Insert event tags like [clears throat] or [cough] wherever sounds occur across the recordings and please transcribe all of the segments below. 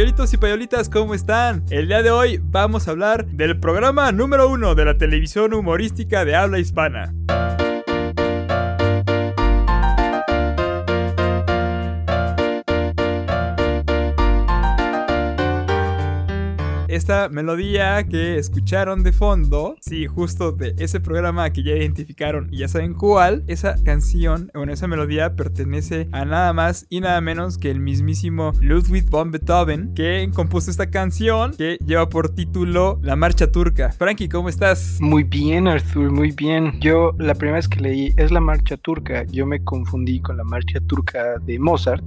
Payolitos y payolitas, ¿cómo están? El día de hoy vamos a hablar del programa número uno de la televisión humorística de habla hispana. Esta melodía que escucharon de fondo, sí, justo de ese programa que ya identificaron y ya saben cuál, esa canción, bueno, esa melodía pertenece a nada más y nada menos que el mismísimo Ludwig von Beethoven, que compuso esta canción que lleva por título La Marcha Turca. Frankie, ¿cómo estás? Muy bien, Arthur, muy bien. Yo la primera vez que leí es la Marcha Turca, yo me confundí con la Marcha Turca de Mozart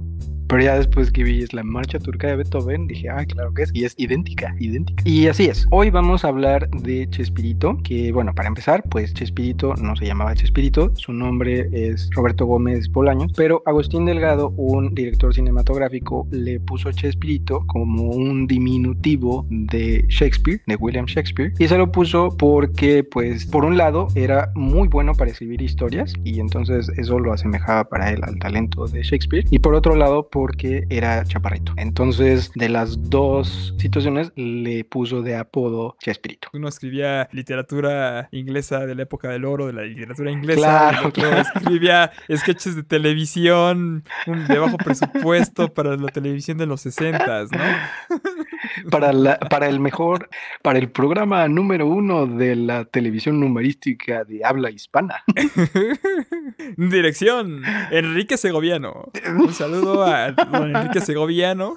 pero ya después que vi la marcha turca de Beethoven, dije, ah, claro que es. Y es idéntica, idéntica. Y así es. Hoy vamos a hablar de Chespirito, que bueno, para empezar, pues Chespirito no se llamaba Chespirito, su nombre es Roberto Gómez Bolaños, pero Agustín Delgado, un director cinematográfico, le puso Chespirito como un diminutivo de Shakespeare, de William Shakespeare, y se lo puso porque, pues, por un lado, era muy bueno para escribir historias, y entonces eso lo asemejaba para él al talento de Shakespeare, y por otro lado, porque era chaparrito. Entonces, de las dos situaciones, le puso de apodo Chespirito. Uno escribía literatura inglesa de la época del oro, de la literatura inglesa. Claro, otro escribía sketches de televisión de bajo presupuesto para la televisión de los 60, ¿no? [laughs] Para, la, para el mejor, para el programa número uno de la televisión numerística de habla hispana. [laughs] Dirección, Enrique Segoviano. Un saludo a don Enrique Segoviano.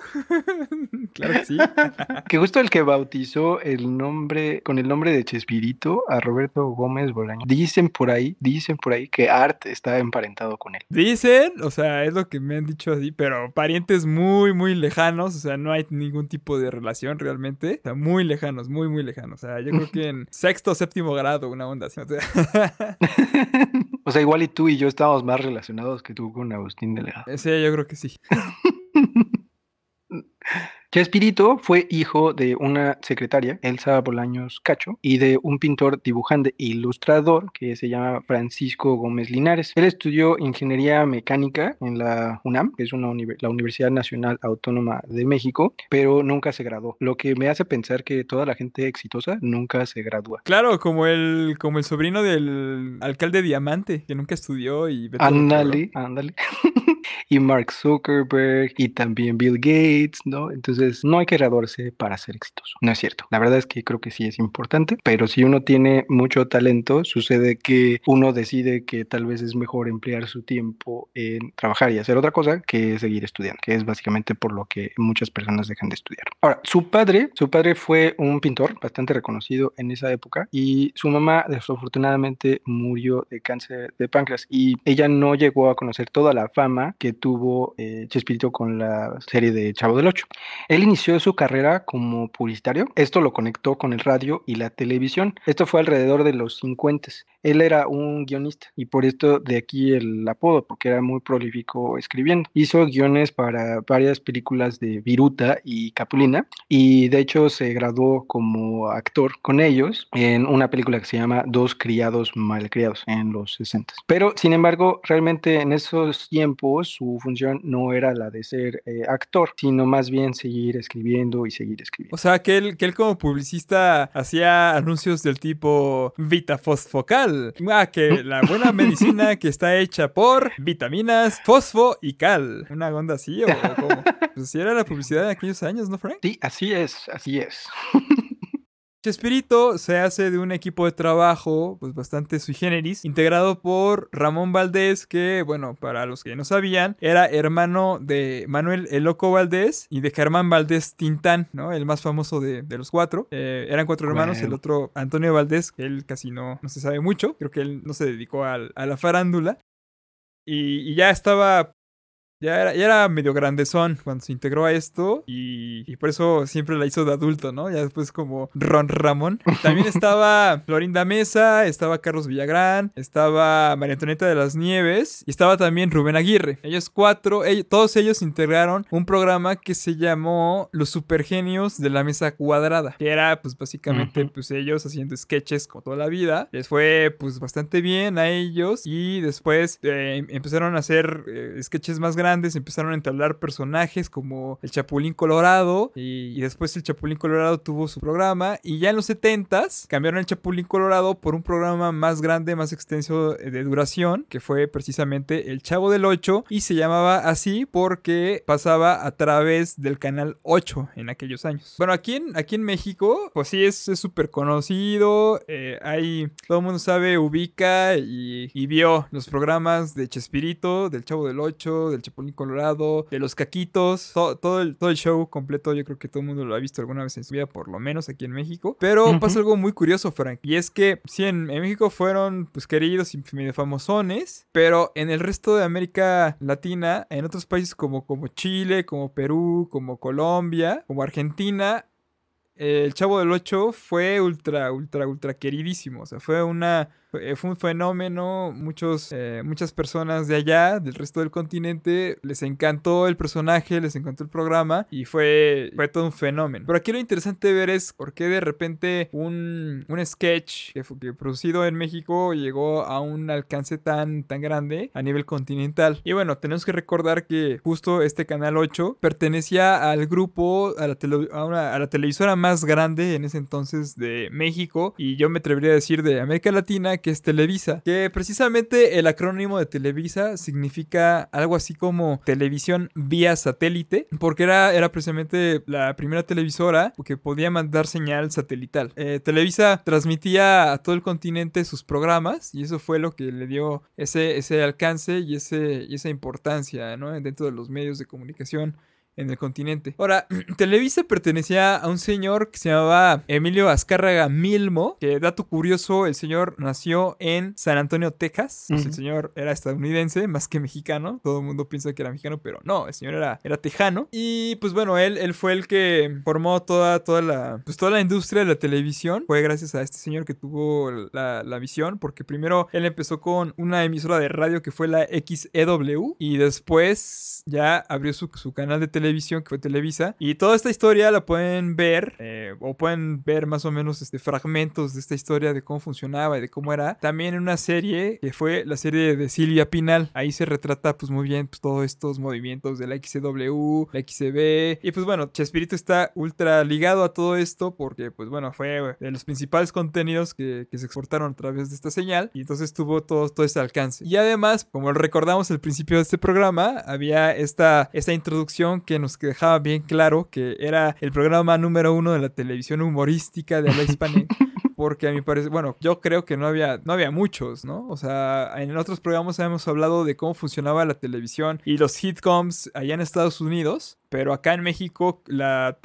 [laughs] claro que sí. que justo el que bautizó el nombre, con el nombre de Chespirito, a Roberto Gómez Bolaño. Dicen por ahí, dicen por ahí que Art está emparentado con él. Dicen, o sea, es lo que me han dicho así, pero parientes muy, muy lejanos, o sea, no hay ningún tipo de relación realmente. O sea, muy lejanos, muy, muy lejanos. O sea, yo creo que en [laughs] sexto o séptimo grado, una onda así. O sea. [laughs] [laughs] o sea, igual y tú y yo estábamos más relacionados que tú con Agustín Delgado. Sí, yo creo que sí. Chespirito fue hijo de una secretaria, Elsa Bolaños Cacho, y de un pintor, dibujante e ilustrador que se llama Francisco Gómez Linares. Él estudió ingeniería mecánica en la UNAM, que es una la Universidad Nacional Autónoma de México, pero nunca se graduó. Lo que me hace pensar que toda la gente exitosa nunca se gradúa. Claro, como el, como el sobrino del alcalde Diamante, que nunca estudió y... Ándale, ándale. [laughs] y Mark Zuckerberg y también Bill Gates, ¿no? Entonces no hay que graduarse para ser exitoso. No es cierto. La verdad es que creo que sí es importante, pero si uno tiene mucho talento, sucede que uno decide que tal vez es mejor emplear su tiempo en trabajar y hacer otra cosa que seguir estudiando, que es básicamente por lo que muchas personas dejan de estudiar. Ahora, su padre, su padre fue un pintor bastante reconocido en esa época y su mamá desafortunadamente murió de cáncer de páncreas y ella no llegó a conocer toda la fama que tuvo eh, Chespirito con la serie de Chavo del Ocho. Él inició su carrera como publicitario. Esto lo conectó con el radio y la televisión. Esto fue alrededor de los 50. Él era un guionista y por esto de aquí el apodo, porque era muy prolífico escribiendo. Hizo guiones para varias películas de Viruta y Capulina y de hecho se graduó como actor con ellos en una película que se llama Dos criados malcriados en los 60. Pero sin embargo, realmente en esos tiempos su función no era la de ser eh, actor, sino más bien seguir escribiendo y seguir escribiendo. O sea, que él, que él como publicista hacía anuncios del tipo Vita Fosfocal. Ah, que la buena medicina que está hecha por vitaminas, fosfo y cal. Una onda así o cómo? [laughs] Pues sí era la publicidad de aquellos años, ¿no, Frank? Sí, así es, así es. [laughs] Chespirito se hace de un equipo de trabajo pues bastante sui generis, integrado por Ramón Valdés, que bueno, para los que no sabían, era hermano de Manuel El Loco Valdés y de Germán Valdés Tintán, ¿no? El más famoso de, los cuatro. Eh, eran cuatro hermanos, el otro Antonio Valdés, que él casi no, no se sabe mucho, creo que él no se dedicó a la farándula. y, ya estaba ya era, ya era medio grandezón cuando se integró a esto y, por eso siempre la hizo de adulto, ¿no? Ya después como Ron Ramón. [laughs] También estaba Florinda Mesa, estaba Carlos Villagrán, estaba María Antonieta de las Nieves y estaba también Rubén Aguirre. Ellos cuatro, todos ellos integraron un programa que se llamó Los Supergenios de la Mesa Cuadrada, que era pues básicamente pues ellos haciendo sketches como toda la vida. Les fue pues bastante bien a ellos y después eh, empezaron a hacer eh, sketches más grandes empezaron a entablar personajes como el Chapulín Colorado y, después el Chapulín Colorado tuvo su programa y ya en los 70s cambiaron el Chapulín Colorado por un programa más grande, más extenso de duración, que fue precisamente El Chavo del 8 y se llamaba así porque pasaba a través del canal 8 en aquellos años. Bueno, aquí en, aquí en México, pues sí, es súper conocido, eh, hay, todo el mundo sabe, ubica y, y vio los programas de Chespirito, del Chavo del 8, del Chapulín Colorado, de los Caquitos, todo, el, todo el show completo, yo creo que todo el mundo lo ha visto alguna vez en su vida, por lo menos aquí en México. Pero pasa algo muy curioso, Frank, y es que sí, en, México fueron pues queridos y medio famosones, pero en el resto de América Latina, en otros países como, como Chile, como Perú, como Colombia, como Argentina, el Chavo del 8 fue ultra, ultra, ultra queridísimo. O sea, fue una eh, fue un fenómeno. Muchos, eh, muchas personas de allá, del resto del continente, les encantó el personaje, les encantó el programa y fue, fue todo un fenómeno. Pero aquí lo interesante de ver es por qué de repente un, un sketch que fue producido en México llegó a un alcance tan, tan grande a nivel continental. Y bueno, tenemos que recordar que justo este canal 8 pertenecía al grupo, a la, a, a la televisora más grande en ese entonces de México y yo me atrevería a decir de América Latina que es Televisa, que precisamente el acrónimo de Televisa significa algo así como televisión vía satélite, porque era, era precisamente la primera televisora que podía mandar señal satelital. Eh, Televisa transmitía a todo el continente sus programas y eso fue lo que le dio ese, ese alcance y, ese, y esa importancia dentro de los medios de comunicación en el continente. Ahora, [clears throat] Televisa pertenecía a un señor que se llamaba Emilio Azcárraga Milmo, que dato curioso, el señor nació en San Antonio, Texas. El señor era estadounidense, más que mexicano. Todo el mundo piensa que era mexicano, pero no, el señor era, era tejano. Y pues bueno, él, él fue el que formó toda, toda, la, pues, toda la industria de la televisión. Fue gracias a este señor que tuvo la, la visión, porque primero él empezó con una emisora de radio que fue la XEW y después ya abrió su, su canal de televisión televisión, que fue Televisa. Y toda esta historia la pueden ver, eh, o pueden ver más o menos este, fragmentos de esta historia de cómo funcionaba y de cómo era. También en una serie que fue la serie de Silvia Pinal. Ahí se retrata pues muy bien pues, todos estos movimientos de la XCW, la XCB. Y pues bueno, Chespirito está ultra ligado a todo esto porque pues bueno, fue de los principales contenidos que, que se exportaron a través de esta señal. Y entonces tuvo todo, todo este alcance. Y además, como recordamos al principio de este programa, había esta, esta introducción que nos dejaba bien claro que era el programa número uno de la televisión humorística de la hispana. [laughs] porque a mi parecer, bueno, yo creo que no había, no había muchos, ¿no? O sea, en otros programas hemos hablado de cómo funcionaba la televisión y los sitcoms allá en Estados Unidos, pero acá en México la,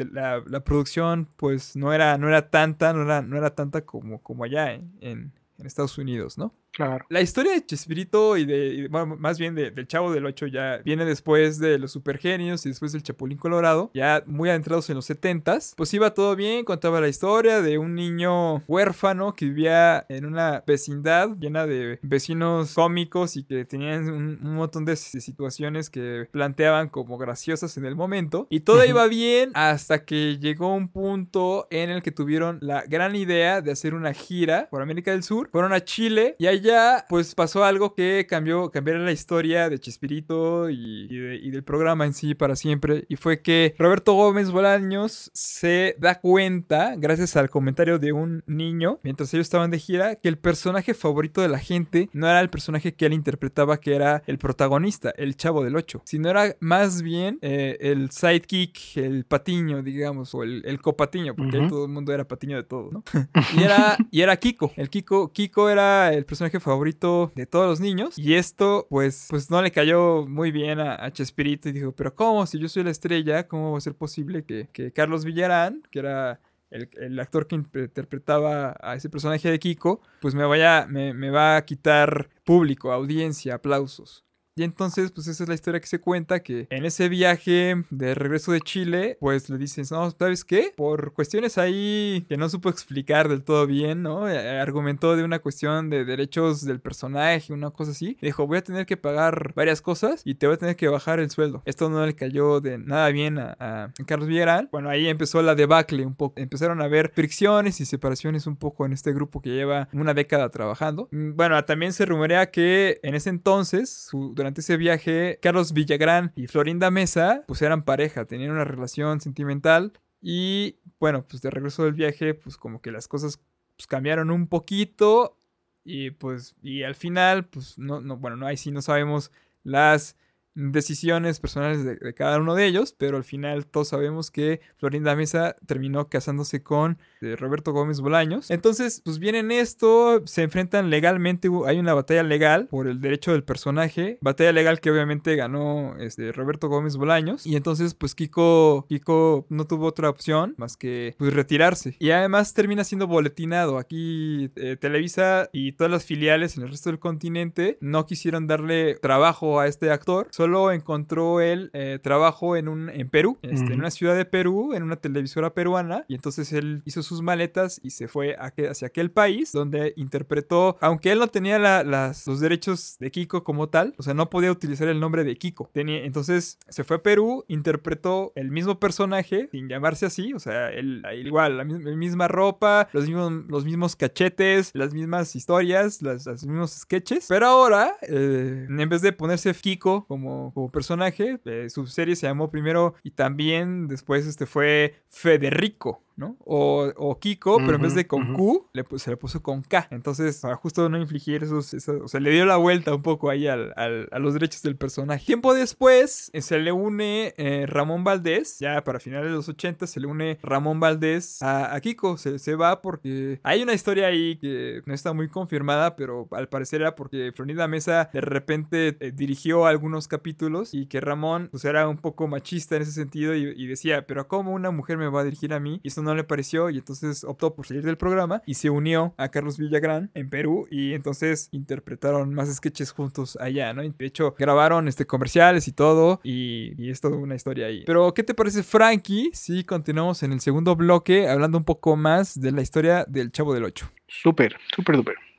producción pues no era, no era tanta, no era, no era tanta como, como allá en, en Estados Unidos, ¿no? Claro. La historia de Chespirito y de, bueno, más bien del Chavo del 8 ya viene después de los Supergenios y después del Chapulín Colorado, ya muy adentrados en los 70s. Pues iba todo bien, contaba la historia de un niño huérfano que vivía en una vecindad llena de vecinos cómicos y que tenían un, montón de situaciones que planteaban como graciosas en el momento. Y todo iba bien hasta que llegó un punto en el que tuvieron la gran idea de hacer una gira por América del Sur. Fueron a Chile y ahí ya, pues pasó algo que cambió, cambió la historia de Chespirito y, del programa en sí para siempre. Y fue que Roberto Gómez Bolaños se da cuenta, gracias al comentario de un niño, mientras ellos estaban de gira, que el personaje favorito de la gente no era el personaje que él interpretaba, que era el protagonista, el chavo del 8, sino era más bien eh, el sidekick, el patiño, digamos, o el, copatiño, porque todo el mundo era patiño de todo, ¿no? [laughs] y, era, y era Kiko. El Kiko, Kiko era el personaje favorito de todos los niños. Y esto, pues, pues no le cayó muy bien a, Chespirito y dijo, pero ¿cómo? Si yo soy la estrella, ¿cómo va a ser posible que, Carlos Villarán, que era el, actor que interpretaba a ese personaje de Kiko, pues me vaya, me, me va a quitar público, audiencia, aplausos. Y entonces, pues esa es la historia que se cuenta, que en ese viaje de regreso de Chile, pues le dicen, no, ¿sabes qué? Por cuestiones ahí que no supo explicar del todo bien, ¿no? Eh, argumentó de una cuestión de derechos del personaje, una cosa así. Dijo, voy a tener que pagar varias cosas y te voy a tener que bajar el sueldo. Esto no le cayó de nada bien a, Carlos Villarán. Bueno, ahí empezó la debacle un poco. Empezaron a haber fricciones y separaciones un poco en este grupo que lleva una década trabajando. Mm, bueno, también se rumorea que en ese entonces, su durante ese viaje, Carlos Villagrán y Florinda Mesa, pues eran pareja, tenían una relación sentimental. Y bueno, pues de regreso del viaje, pues como que las cosas pues, cambiaron un poquito. Y pues, y al final, pues no, no, bueno, no, ahí sí no sabemos las decisiones personales de, cada uno de ellos, pero al final todos sabemos que Florinda Mesa terminó casándose con eh, Roberto Gómez Bolaños. Entonces, pues vienen esto, se enfrentan legalmente, hay una batalla legal por el derecho del personaje, batalla legal que obviamente ganó este, Roberto Gómez Bolaños, y entonces pues Kiko, Kiko no tuvo otra opción más que pues retirarse. Y además termina siendo boletinado. Aquí eh, Televisa y todas las filiales en el resto del continente no quisieron darle trabajo a este actor, solo encontró él eh, trabajo en, un, en Perú, este, en una ciudad de Perú, en una televisora peruana, y entonces él hizo sus maletas y se fue hacia aquel país donde interpretó, aunque él no tenía las, los derechos de Kiko como tal, o sea, no podía utilizar el nombre de Kiko. Tenía, entonces se fue a Perú, interpretó el mismo personaje, sin llamarse así, o sea, él, igual, la, misma ropa, los mismos, los mismos cachetes, las mismas historias, los mismos sketches, pero ahora, eh, en vez de ponerse Kiko como como, personaje. Eh, su serie se llamó primero y también después este fue Federico. ¿No? O, Kiko, pero en vez de con Q, le, se le puso con K. Entonces, para justo no infligir esos, o sea, le dio la vuelta un poco ahí al, a los derechos del personaje. Tiempo después, eh, se le une eh, Ramón Valdés, ya para finales de los 80, se le une Ramón Valdés a, Kiko. Se, se, va porque hay una historia ahí que no está muy confirmada, pero al parecer era porque Florida Mesa de repente eh, dirigió algunos capítulos y que Ramón, pues era un poco machista en ese sentido y, decía, pero ¿cómo una mujer me va a dirigir a mí? Y eso no le pareció y entonces optó por salir del programa y se unió a Carlos Villagrán en Perú y entonces interpretaron más sketches juntos allá, ¿no? De hecho, grabaron este, comerciales y todo y, y es toda una historia ahí. Pero, ¿qué te parece, Frankie? Si continuamos en el segundo bloque hablando un poco más de la historia del Chavo del Ocho. Súper, súper, súper.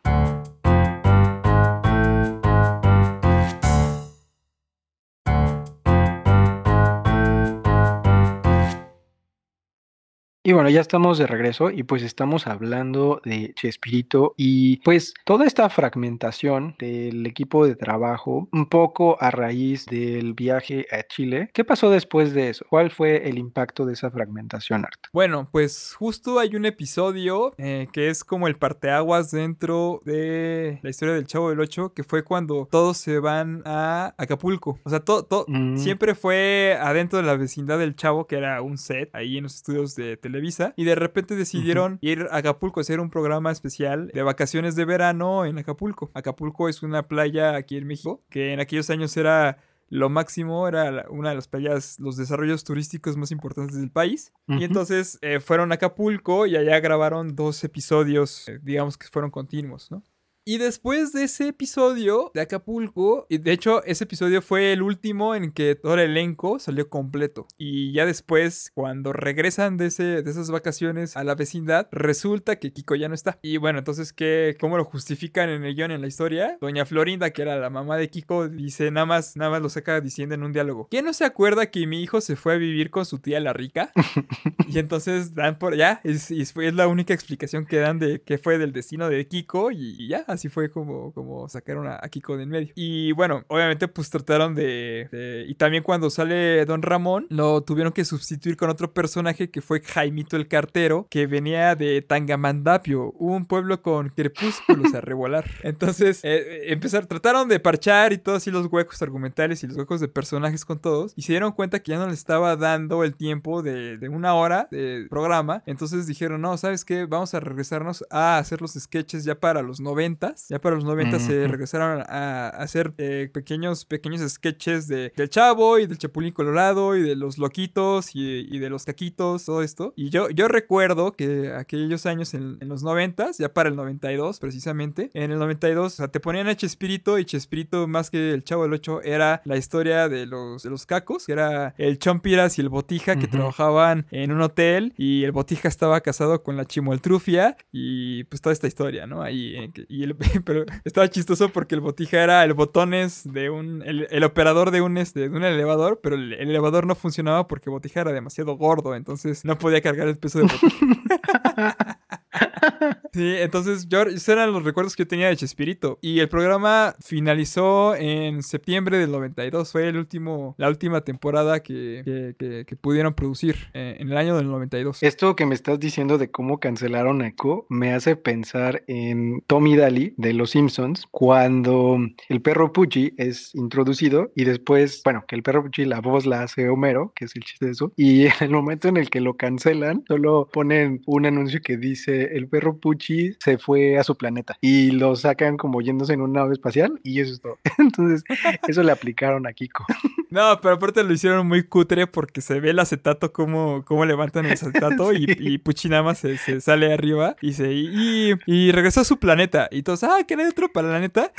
Y bueno, ya estamos de regreso y pues estamos hablando de Chespirito y pues toda esta fragmentación del equipo de trabajo, un poco a raíz del viaje a Chile. ¿Qué pasó después de eso? ¿Cuál fue el impacto de esa fragmentación, Art? Bueno, pues justo hay un episodio eh, que es como el parteaguas dentro de la historia del Chavo del Ocho, que fue cuando todos se van a Acapulco. O sea, todo, mm. siempre fue adentro de la vecindad del Chavo, que era un set ahí en los estudios de televisión Televisa y de repente decidieron ir a Acapulco a hacer un programa especial de vacaciones de verano en Acapulco. Acapulco es una playa aquí en México que en aquellos años era lo máximo, era una de las playas, los desarrollos turísticos más importantes del país. Y entonces eh, fueron a Acapulco y allá grabaron dos episodios, eh, digamos que fueron continuos, ¿no? Y después de ese episodio de Acapulco, y de hecho ese episodio fue el último en que todo el elenco salió completo. Y ya después, cuando regresan de, ese, de esas vacaciones a la vecindad, resulta que Kiko ya no está. Y bueno, entonces, ¿qué, ¿cómo lo justifican en el guion, en la historia? Doña Florinda, que era la mamá de Kiko, dice nada más, nada más lo saca diciendo en un diálogo. ¿Quién no se acuerda que mi hijo se fue a vivir con su tía la rica? [laughs] y entonces dan por ya, es, es, la única explicación que dan de qué fue del destino de Kiko y ya Así fue como, como sacaron a, Kiko de en medio. Y bueno, obviamente pues trataron de, Y también cuando sale Don Ramón, lo tuvieron que sustituir con otro personaje que fue Jaimito el Cartero, que venía de Tangamandapio, un pueblo con crepúsculos a revolar. [laughs] Entonces, eh, empezar, trataron de parchar y todos así los huecos argumentales y los huecos de personajes con todos. Y se dieron cuenta que ya no les estaba dando el tiempo de, de una hora de programa. Entonces dijeron, no, ¿sabes qué? Vamos a regresarnos a hacer los sketches ya para los 90 ya para los 90 se regresaron a, hacer eh, pequeños, pequeños sketches de, del Chavo y del Chapulín Colorado y de los loquitos y, de los caquitos, todo esto. Y yo, yo recuerdo que aquellos años en, los 90 ya para el 92 precisamente, en el 92 te ponían a Chespirito y Chespirito más que el Chavo del 8 era la historia de los, de los cacos, que era el Chompiras y el Botija que trabajaban en un hotel y el Botija estaba casado con la Chimoltrufia y pues toda esta historia, ¿no? Ahí, eh, y el pero estaba chistoso porque el botija era el botones de un, el, operador de un, este, de un elevador, pero el, elevador no funcionaba porque botija era demasiado gordo, entonces no podía cargar el peso de botija. [laughs] Sí, entonces yo, esos eran los recuerdos que yo tenía de Chespirito. Y el programa finalizó en septiembre del 92. Fue el último, la última temporada que, que- pudieron producir eh, en el año del 92. Esto que me estás diciendo de cómo cancelaron a Echo me hace pensar en Tommy Daly de Los Simpsons cuando el perro Pucci es introducido y después, bueno, que el perro Pucci la voz la hace Homero, que es el chiste de eso, y [laughs] en el momento en el que lo cancelan, solo ponen un anuncio que dice el perro Pucci se fue a su planeta y lo sacan como yéndose en una nave espacial y eso es todo. [laughs] Entonces, eso le aplicaron a Kiko. [laughs] No, pero aparte lo hicieron muy cutre porque se ve el acetato, cómo, cómo levantan el acetato y, [laughs] y Pucci nada más se, se sale arriba y se y, y regresó a su planeta. Y todos, ah, que era otro planeta.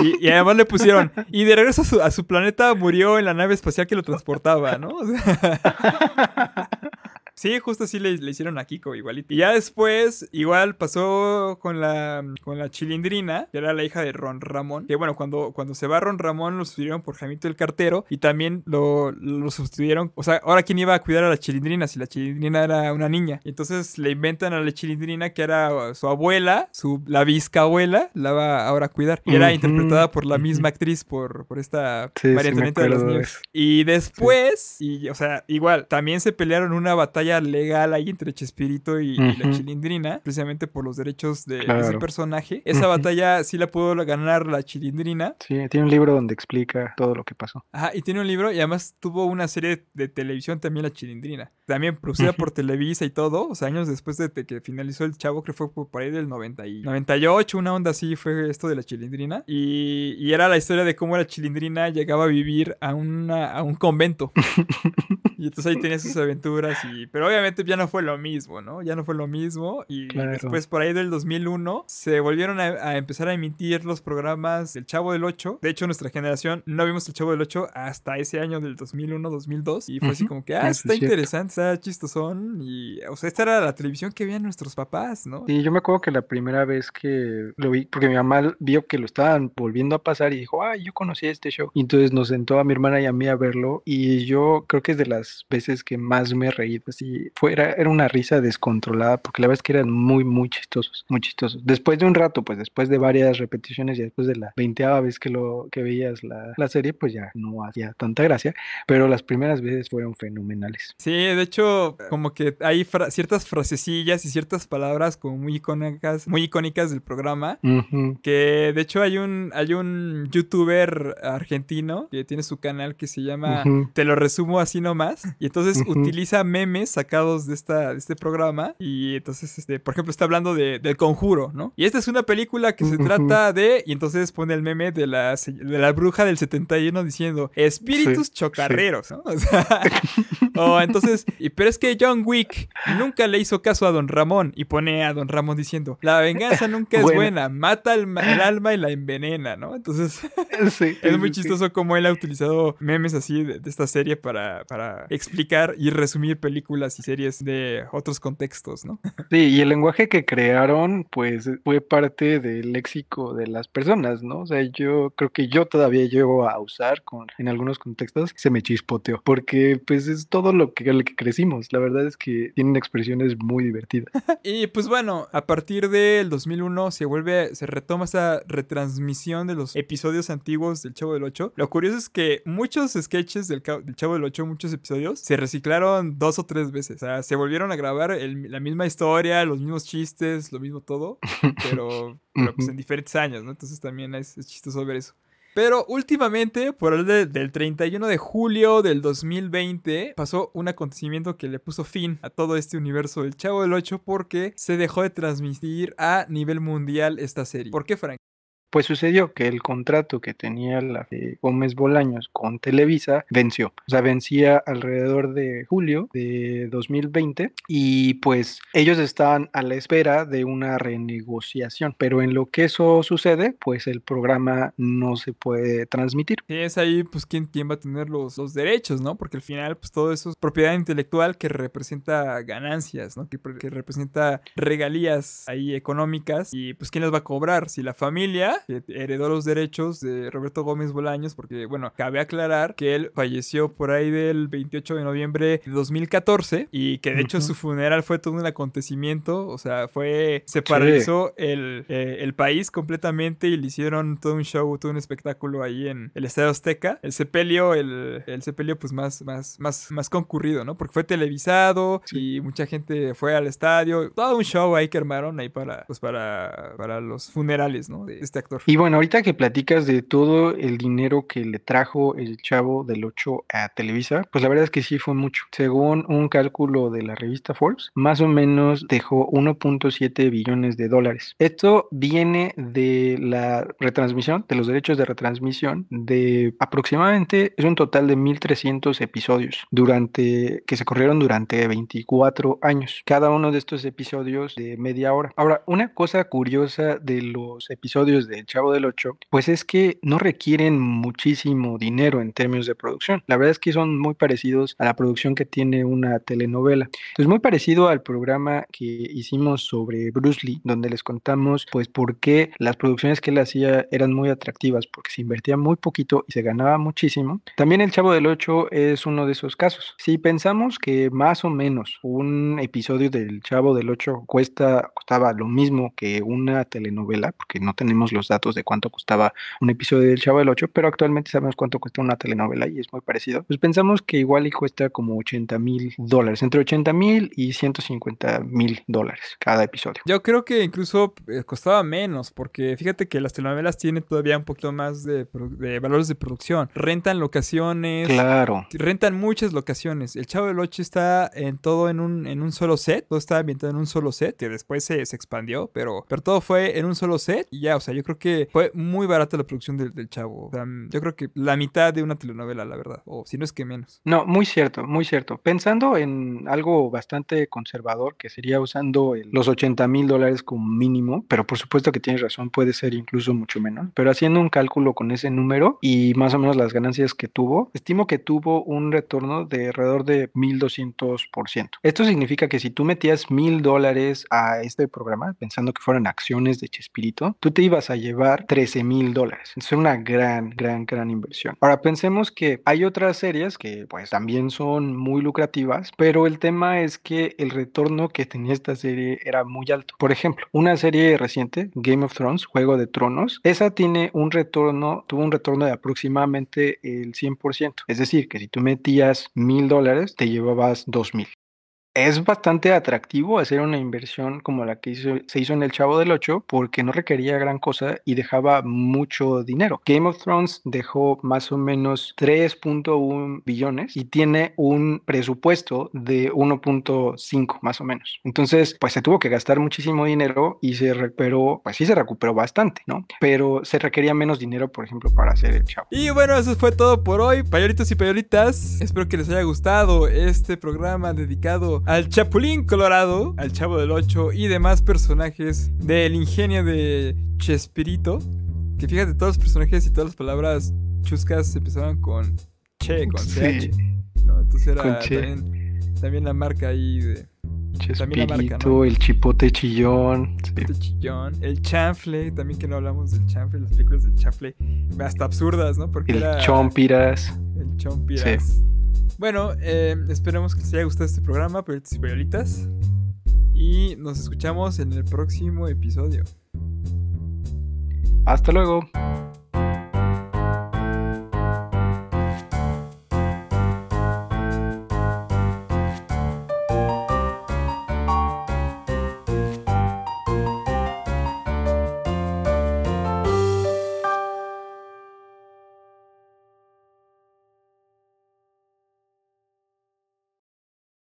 Y, y además le pusieron, y de regreso a su, a su planeta murió en la nave espacial que lo transportaba, ¿no? O sea, Sí, justo así le, le hicieron a Kiko, igualito. Y ya después, igual pasó con la, con la chilindrina, que era la hija de Ron Ramón. Que bueno, cuando, cuando se va Ron Ramón, lo sustituyeron por Jaimito el cartero. Y también lo, lo sustituyeron. O sea, ahora quién iba a cuidar a la chilindrina si la chilindrina era una niña. Entonces le inventan a la chilindrina que era su abuela, su, la bisabuela, la va ahora a cuidar. Y era Ujú, interpretada por la misma actriz, por, por esta Sí, sí, María Antonieta de Nieves. eso. Y después, y, o sea, igual, también se pelearon una batalla legal ahí entre Chespirito y, y la. Chilindrina, precisamente por los derechos de, de ese personaje. Esa batalla sí la pudo ganar la Chilindrina. Sí, tiene un libro donde explica todo lo que pasó. Ajá, y tiene un libro y además tuvo una serie de televisión también la Chilindrina. También producida por Televisa y todo, o sea, años después de que finalizó el Chavo, creo que fue por por ahí del 90 y 98, una onda así fue esto de la Chilindrina. Y, y era la historia de cómo la Chilindrina llegaba a vivir a, una, a un convento. [laughs] Y entonces ahí tenía sus aventuras y... Pero obviamente ya no fue lo mismo, ¿no? Ya no fue lo mismo y Claro. después por ahí del 2001 se volvieron a, a empezar a emitir los programas del Chavo del 8. De hecho, nuestra generación no vimos el Chavo del 8 hasta ese año del 2001-2002 y fue así Ujú. como que, ah, Eso está es cierto. interesante, está chistosón y... O sea, esta era la televisión que veían nuestros papás, ¿no? Y yo me acuerdo que la primera vez que lo vi, porque mi mamá vio que lo estaban volviendo a pasar y dijo, ay, yo conocí este show. Y entonces nos sentó a mi hermana y a mí a verlo y yo creo que es de las veces que más me he reído. Así, fue, era, era una risa descontrolada porque la verdad es que eran muy, muy chistosos, muy chistosos. Después de un rato, pues después de varias repeticiones y después de la veinteava vez que, lo, que veías la, la serie, pues ya no hacía tanta gracia, pero las primeras veces fueron fenomenales. Sí, de hecho, como que hay fra- ciertas frasecillas y ciertas palabras como muy icónicas, muy icónicas del programa. Ujú. Que de hecho hay un, hay un youtuber argentino que tiene su canal que se llama Ujú. Te lo resumo así nomás. Y entonces Ujú. utiliza memes sacados de, esta, de este programa. Y entonces, este, por ejemplo, está hablando de, del conjuro, ¿no? Y esta es una película que se trata de. Y entonces pone el meme de la, de la bruja del 71 diciendo espíritus Sí, chocarreros, ¿no? [laughs] O sea, [laughs] o entonces, y, pero es que John Wick nunca le hizo caso a Don Ramón y pone a Don Ramón diciendo, la venganza nunca es Bueno. buena, mata el, ma- el alma y la envenena, ¿no? Entonces, [laughs] Sí, es muy chistoso cómo él ha utilizado memes así de, de esta serie para, para explicar y resumir películas y series de otros contextos, ¿no? [laughs] Sí, y el lenguaje que crearon, pues fue parte del léxico de las personas, ¿no? O sea, yo creo que yo todavía llego a usar con, en algunos contextos, se me chispoteó, porque pues es todo lo que, lo que crecimos. La verdad es que tienen expresiones muy divertidas. [laughs] Y pues bueno, a partir del 2001 se vuelve, se retoma esa retransmisión de los episodios antiguos del Chavo del 8. Lo curioso es que muchos sketches del Chavo del 8, muchos episodios, se reciclaron dos o tres veces. O sea, se volvieron a grabar el- la misma historia, los mismos chistes, lo mismo todo, [laughs] pero, pero, pues en diferentes años, ¿no? Entonces también es, es chistoso ver eso. Pero últimamente, por el de- del 31 de julio del 2020, pasó un acontecimiento que le puso fin a todo este universo del Chavo del 8 porque se dejó de transmitir a nivel mundial esta serie. ¿Por qué, Frank? Pues sucedió que el contrato que tenía la Gómez Bolaños con Televisa venció. O sea, vencía alrededor de julio de 2020 y pues ellos estaban a la espera de una renegociación. Pero en lo que eso sucede, pues el programa no se puede transmitir. Sí, es ahí, pues, ¿quién, quién va a tener los, los derechos, ¿no? Porque al final, pues, todo eso es propiedad intelectual que representa ganancias, ¿no? Que, que representa regalías ahí económicas. Y, pues, ¿quién las va a cobrar? Si la familia que heredó los derechos de Roberto Gómez Bolaños, porque, bueno, cabe aclarar que él falleció por ahí del 28 de noviembre de 2014 y que de hecho su funeral fue todo un acontecimiento, o sea, fue, se paralizó el, eh, el país completamente y le hicieron todo un show, todo un espectáculo ahí en el Estadio Azteca. El sepelio, el, el sepelio pues más, más, más, más concurrido, ¿no? Porque fue televisado y mucha gente fue al estadio, todo un show ahí que armaron ahí para, pues para, para los funerales, ¿no? De este actor. Y bueno, ahorita que platicas de todo el dinero que le trajo el chavo del 8 a Televisa, pues la verdad es que sí fue mucho. Según un cálculo de la revista Forbes, más o menos dejó 1.7 billones de dólares. Esto viene de la retransmisión, de los derechos de retransmisión de aproximadamente, es un total de 1.300 episodios durante, que se corrieron durante 24 años. Cada uno de estos episodios de media hora. Ahora, una cosa curiosa de los episodios de Chavo del 8, pues es que no requieren muchísimo dinero en términos de producción. La verdad es que son muy parecidos a la producción que tiene una telenovela. Es muy parecido al programa que hicimos sobre Bruce Lee, donde les contamos pues por qué las producciones que él hacía eran muy atractivas, porque se invertía muy poquito y se ganaba muchísimo. También El Chavo del 8 es uno de esos casos. Si pensamos que más o menos un episodio del Chavo del 8 cuesta, costaba lo mismo que una telenovela, porque no tenemos los datos de cuánto costaba un episodio del Chavo del 8, pero actualmente sabemos cuánto cuesta una telenovela y es muy parecido. Pues pensamos que igual y cuesta como 80 mil dólares, entre 80 mil y 150 mil dólares cada episodio. Yo creo que incluso eh, costaba menos, porque fíjate que las telenovelas tienen todavía un poquito más de, de valores de producción. Rentan locaciones. Claro. Rentan muchas locaciones. El Chavo del 8 está en todo en un, en un solo set. Todo está ambientado en un solo set, que después se, se expandió, pero, pero todo fue en un solo set. Y ya, o sea, yo creo que fue muy barata la producción del, Chavo. Sea, yo creo que la mitad de una telenovela, la verdad. O si no es que menos. No, muy cierto, muy cierto. Pensando en algo bastante conservador, que sería usando el, los 80 mil dólares como mínimo, pero por supuesto que tienes razón, puede ser incluso mucho menos. Pero haciendo un cálculo con ese número y más o menos las ganancias que tuvo, estimo que tuvo un retorno de alrededor de 1200%. Esto significa que si tú metías mil dólares a este programa, pensando que fueran acciones de Chespirito, tú te ibas a llevar 13 mil dólares. Es una gran, gran, gran inversión. Ahora pensemos que hay otras series que pues también son muy lucrativas, pero el tema es que el retorno que tenía esta serie era muy alto. Por ejemplo, una serie reciente, Game of Thrones, Juego de Tronos, esa tiene un retorno, tuvo un retorno de aproximadamente el 100%. Es decir, que si tú metías mil dólares, te llevabas dos mil es bastante atractivo hacer una inversión como la que se hizo en El Chavo del 8 porque no requería gran cosa y dejaba mucho dinero. Game of Thrones dejó más o menos 3.1 billones y tiene un presupuesto de 1.5 más o menos. Entonces, pues se tuvo que gastar muchísimo dinero y se recuperó, pues sí se recuperó bastante, ¿no? Pero se requería menos dinero, por ejemplo, para hacer El Chavo. Y bueno, eso fue todo por hoy, payoritos y payoritas. Espero que les haya gustado este programa dedicado al Chapulín Colorado, al Chavo del 8 y demás personajes del ingenio de Chespirito. Que fíjate, todos los personajes y todas las palabras chuscas empezaban con Che, con CH. ¿no? Entonces era también, también, la marca ahí de. Chespirito, marca, ¿no? el chipote chillón. Chipote sí. chillón. El chanfle, también que no hablamos del chanfle, las películas del chanfle, hasta absurdas, ¿no? Porque el era. Chompiras. El Chompiras. Sí. Bueno, eh, esperemos que les haya gustado este programa, Peritas y Periolitas. Y nos escuchamos en el próximo episodio. Hasta luego.